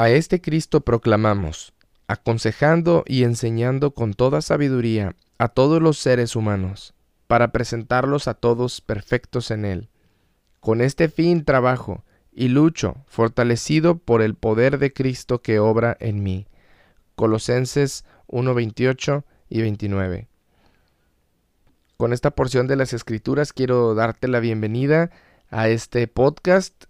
A este Cristo proclamamos, aconsejando y enseñando con toda sabiduría a todos los seres humanos, para presentarlos a todos perfectos en Él. Con este fin trabajo y lucho, fortalecido por el poder de Cristo que obra en mí. Colosenses 1:28 y 29. Con esta porción de las Escrituras quiero darte la bienvenida a este podcast,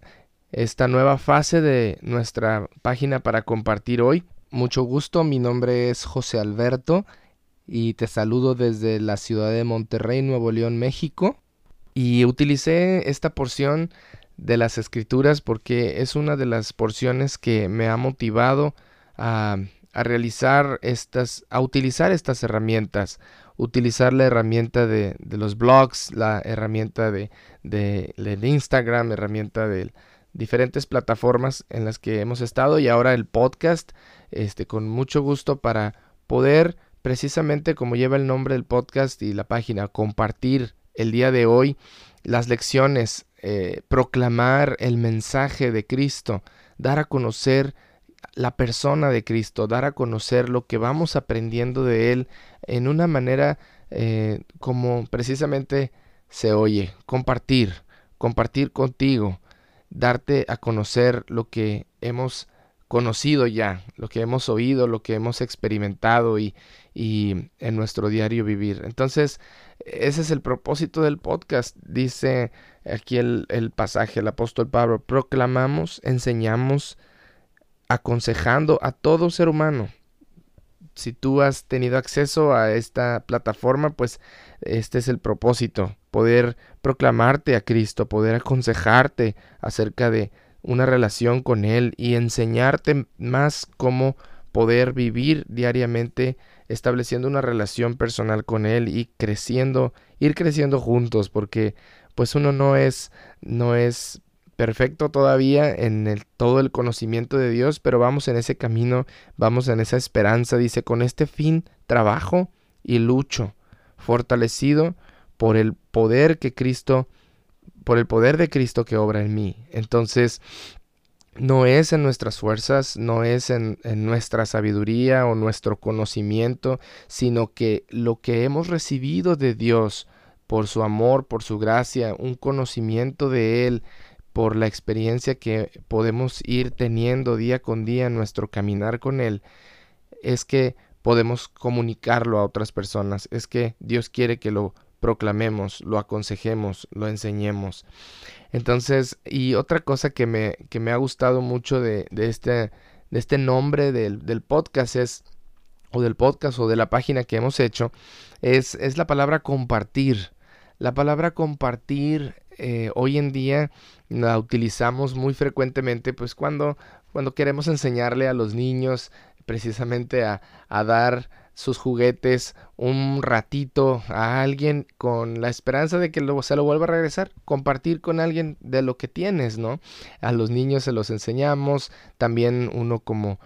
esta nueva fase de nuestra página para compartir hoy. Mucho gusto, mi nombre es José Alberto y te saludo desde la ciudad de Monterrey, Nuevo León, México. Y utilicé esta porción de las escrituras porque es una de las porciones que me ha motivado a, a realizar estas, a utilizar estas herramientas, utilizar la herramienta de, de los blogs, la herramienta de, de, de Instagram, herramienta de diferentes plataformas en las que hemos estado y ahora el podcast, este, con mucho gusto para poder precisamente como lleva el nombre del podcast y la página, compartir el día de hoy las lecciones, eh, proclamar el mensaje de Cristo, dar a conocer la persona de Cristo, dar a conocer lo que vamos aprendiendo de Él en una manera eh, como precisamente se oye, compartir, compartir contigo, darte a conocer lo que hemos conocido ya, lo que hemos oído, lo que hemos experimentado y, y en nuestro diario vivir. Entonces, ese es el propósito del podcast. Dice aquí el, el pasaje, el apóstol Pablo, proclamamos, enseñamos, aconsejando a todo ser humano. Si tú has tenido acceso a esta plataforma, pues este es el propósito, poder proclamarte a Cristo, poder aconsejarte acerca de una relación con Él y enseñarte más cómo poder vivir diariamente estableciendo una relación personal con Él y creciendo, ir creciendo juntos, porque pues uno no es, no es perfecto todavía en el, todo el conocimiento de Dios, pero vamos en ese camino, vamos en esa esperanza, dice, con este fin trabajo y lucho, fortalecido por el poder que Cristo por el poder de Cristo que obra en mí. Entonces, no es en nuestras fuerzas, no es en, en, nuestra sabiduría o nuestro conocimiento, sino que lo que hemos recibido de Dios por su amor, por su gracia, un conocimiento de Él, por la experiencia que podemos ir teniendo día con día en nuestro caminar con Él, es que podemos comunicarlo a otras personas, es que Dios quiere que lo proclamemos, lo aconsejemos, lo enseñemos. Entonces, y otra cosa que me, que me ha gustado mucho de, de este, de este nombre del, del, podcast es, o del podcast o de la página que hemos hecho, es, es la palabra compartir. La palabra compartir eh, hoy en día la utilizamos muy frecuentemente, pues cuando, cuando queremos enseñarle a los niños precisamente a, a dar sus juguetes un ratito a alguien con la esperanza de que luego se lo vuelva a regresar, compartir con alguien de lo que tienes, ¿no? A los niños se los enseñamos, también uno como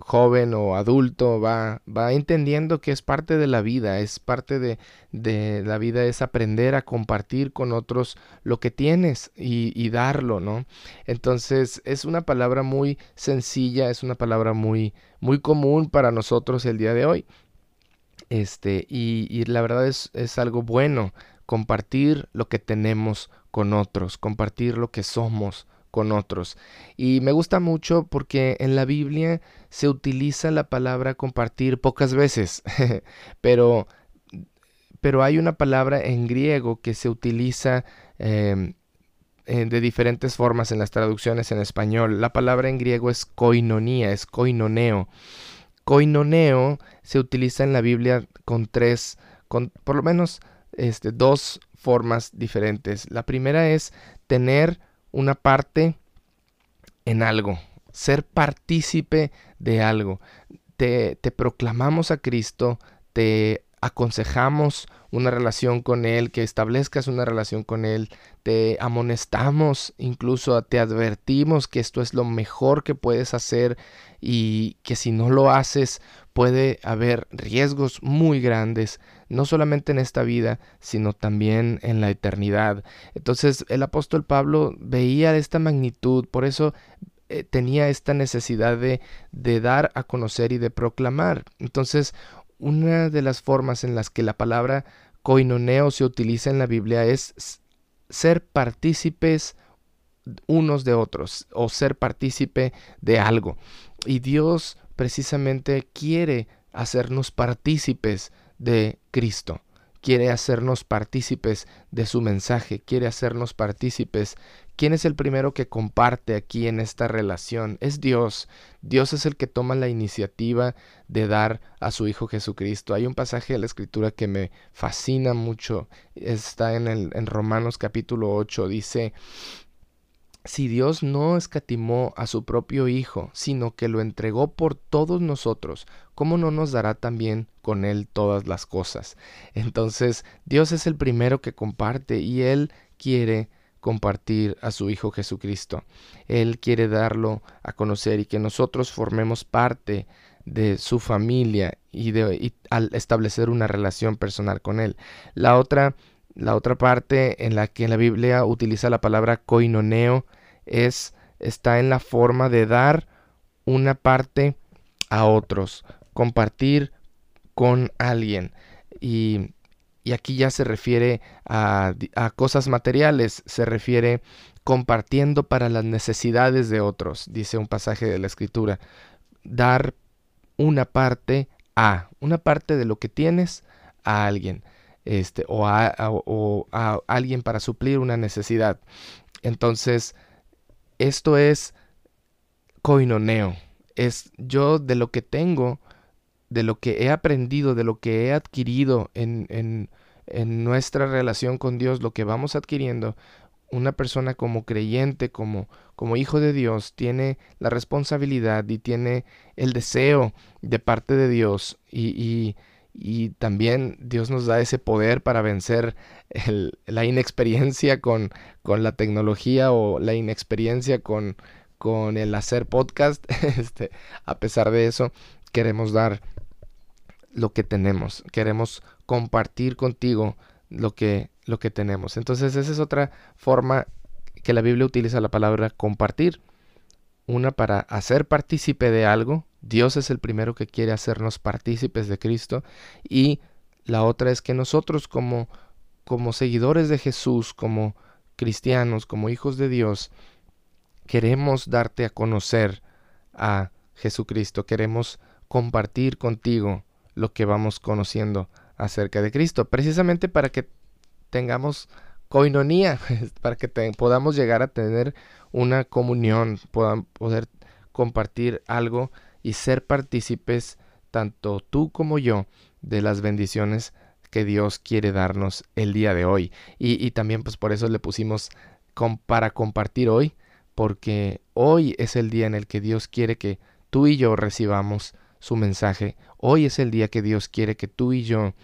joven o adulto va, va entendiendo que es parte de la vida, es parte de, de la vida, es aprender a compartir con otros lo que tienes y, y darlo, ¿no? Entonces es una palabra muy sencilla, es una palabra muy, muy común para nosotros el día de hoy. Este, y, y la verdad es, es algo bueno compartir lo que tenemos con otros, compartir lo que somos con otros. Y me gusta mucho porque en la Biblia se utiliza la palabra compartir pocas veces, pero, pero hay una palabra en griego que se utiliza eh, de diferentes formas en las traducciones en español. La palabra en griego es koinonía, es koinoneo. Koinoneo se utiliza en la Biblia con tres, con por lo menos este, dos formas diferentes. La primera es tener una parte en algo, ser partícipe de algo. Te, te proclamamos a Cristo, te aconsejamos una relación con Él, que establezcas una relación con Él, te amonestamos, incluso te advertimos que esto es lo mejor que puedes hacer y que si no lo haces puede haber riesgos muy grandes, no solamente en esta vida, sino también en la eternidad. Entonces el apóstol Pablo veía esta magnitud, por eso eh, tenía esta necesidad de, de dar a conocer y de proclamar. Entonces, una de las formas en las que la palabra coinoneo se utiliza en la Biblia es ser partícipes unos de otros o ser partícipe de algo. Y Dios precisamente quiere hacernos partícipes de Cristo quiere hacernos partícipes de su mensaje, quiere hacernos partícipes. ¿Quién es el primero que comparte aquí en esta relación? Es Dios. Dios es el que toma la iniciativa de dar a su Hijo Jesucristo. Hay un pasaje de la Escritura que me fascina mucho. Está en, el, en Romanos capítulo 8. Dice, si Dios no escatimó a su propio Hijo, sino que lo entregó por todos nosotros, ¿cómo no nos dará también con Él todas las cosas? Entonces, Dios es el primero que comparte y Él quiere compartir a su Hijo Jesucristo. Él quiere darlo a conocer y que nosotros formemos parte de su familia y, de, al establecer una relación personal con Él. La otra la otra parte en la que la Biblia utiliza la palabra koinoneo es está en la forma de dar una parte a otros, compartir con alguien. Y, y aquí ya se refiere a, a, cosas materiales, se refiere compartiendo para las necesidades de otros, dice un pasaje de la escritura. Dar una parte a, una parte de lo que tienes a alguien este, o, a, alguien para suplir una necesidad. Entonces, esto es coinoneo. Es yo de lo que tengo, de lo que he aprendido, de lo que he adquirido en, en, nuestra relación con Dios, lo que vamos adquiriendo, una persona como creyente, como, como hijo de Dios, tiene la responsabilidad y tiene el deseo de parte de Dios y, y también Dios nos da ese poder para vencer la inexperiencia con, la tecnología o la inexperiencia con, con el hacer podcast. Este, a pesar de eso, queremos dar lo que tenemos, queremos compartir contigo lo que, lo que tenemos. Entonces esa es otra forma que la Biblia utiliza la palabra compartir. Una para hacer partícipe de algo, Dios es el primero que quiere hacernos partícipes de Cristo y la otra es que nosotros como como seguidores de Jesús, como cristianos, como hijos de Dios, queremos darte a conocer a Jesucristo, queremos compartir contigo lo que vamos conociendo acerca de Cristo, precisamente para que tengamos coinonía, para que podamos llegar a tener una comunión, poder compartir algo y ser partícipes, tanto tú como yo, de las bendiciones que Dios quiere darnos el día de hoy. Y, también pues por eso le pusimos para compartir hoy, porque hoy es el día en el que Dios quiere que tú y yo recibamos su mensaje. Hoy es el día que Dios quiere que tú y yo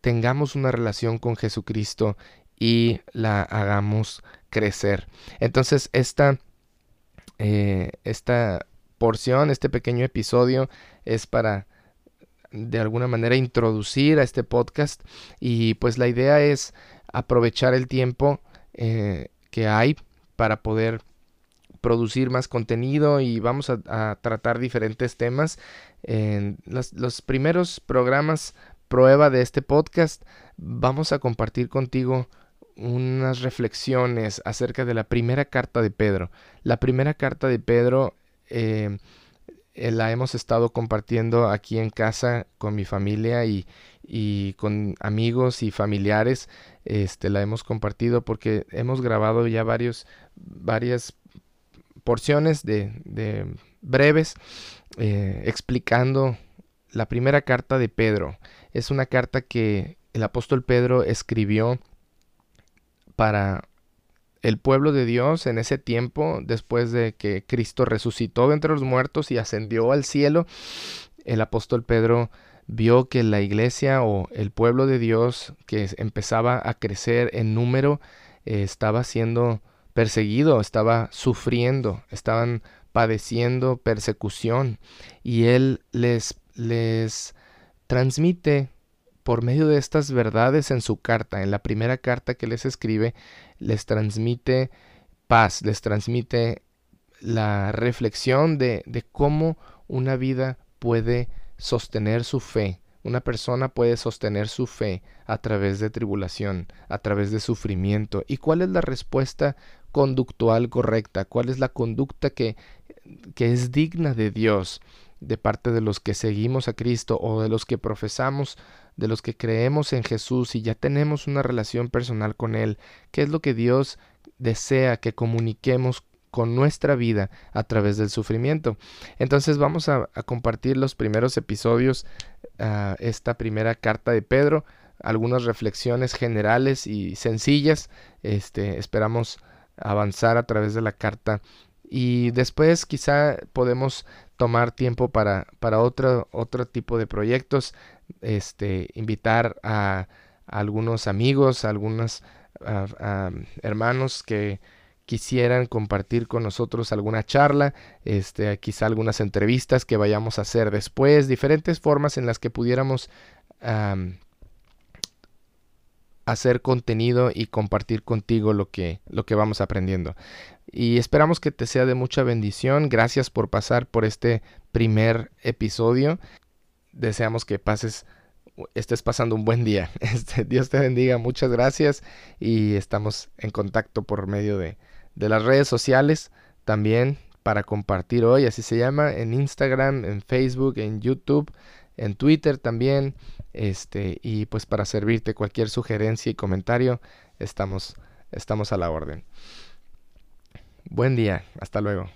tengamos una relación con Jesucristo y la hagamos crecer. Entonces esta, eh, esta porción, este pequeño episodio es para de alguna manera introducir a este podcast y pues la idea es aprovechar el tiempo eh, que hay para poder producir más contenido y vamos a, tratar diferentes temas. En los, los, primeros programas prueba de este podcast vamos a compartir contigo unas reflexiones acerca de la primera carta de Pedro. La primera carta de Pedro eh, eh, la hemos estado compartiendo aquí en casa con mi familia y, y, con amigos y familiares. Este, la hemos compartido porque hemos grabado ya varios, varias porciones de, de breves eh, explicando la primera carta de Pedro. Es una carta que el apóstol Pedro escribió para el pueblo de Dios en ese tiempo, después de que Cristo resucitó de entre los muertos y ascendió al cielo, el apóstol Pedro vio que la iglesia o el pueblo de Dios que empezaba a crecer en número eh, estaba siendo perseguido, estaba sufriendo, estaban padeciendo persecución. Y él les les transmite por medio de estas verdades en su carta, en la primera carta que les escribe, les transmite paz, les transmite la reflexión de, de cómo una vida puede sostener su fe. Una persona puede sostener su fe a través de tribulación, a través de sufrimiento. ¿Y cuál es la respuesta conductual correcta? ¿Cuál es la conducta que, que es digna de Dios de parte de los que seguimos a Cristo o de los que profesamos, de los que creemos en Jesús y ya tenemos una relación personal con Él? ¿Qué es lo que Dios desea que comuniquemos con nuestra vida a través del sufrimiento. Entonces vamos a, compartir los primeros episodios, uh, esta primera carta de Pedro, algunas reflexiones generales y sencillas. Este, esperamos avanzar a través de la carta y después quizá podemos tomar tiempo para, para otro, otro tipo de proyectos, este, invitar a, algunos amigos, a algunos hermanos que quisieran compartir con nosotros alguna charla, este, quizá algunas entrevistas que vayamos a hacer después, diferentes formas en las que pudiéramos hacer contenido y compartir contigo lo que, lo que vamos aprendiendo. Y esperamos que te sea de mucha bendición. Gracias por pasar por este primer episodio. Deseamos que pases estés pasando un buen día. Este, Dios te bendiga, muchas gracias y estamos en contacto por medio de, de las redes sociales también para compartir hoy, así se llama, en Instagram, en Facebook, en YouTube, en Twitter también, este, y pues para servirte cualquier sugerencia y comentario, estamos, estamos a la orden. Buen día, hasta luego.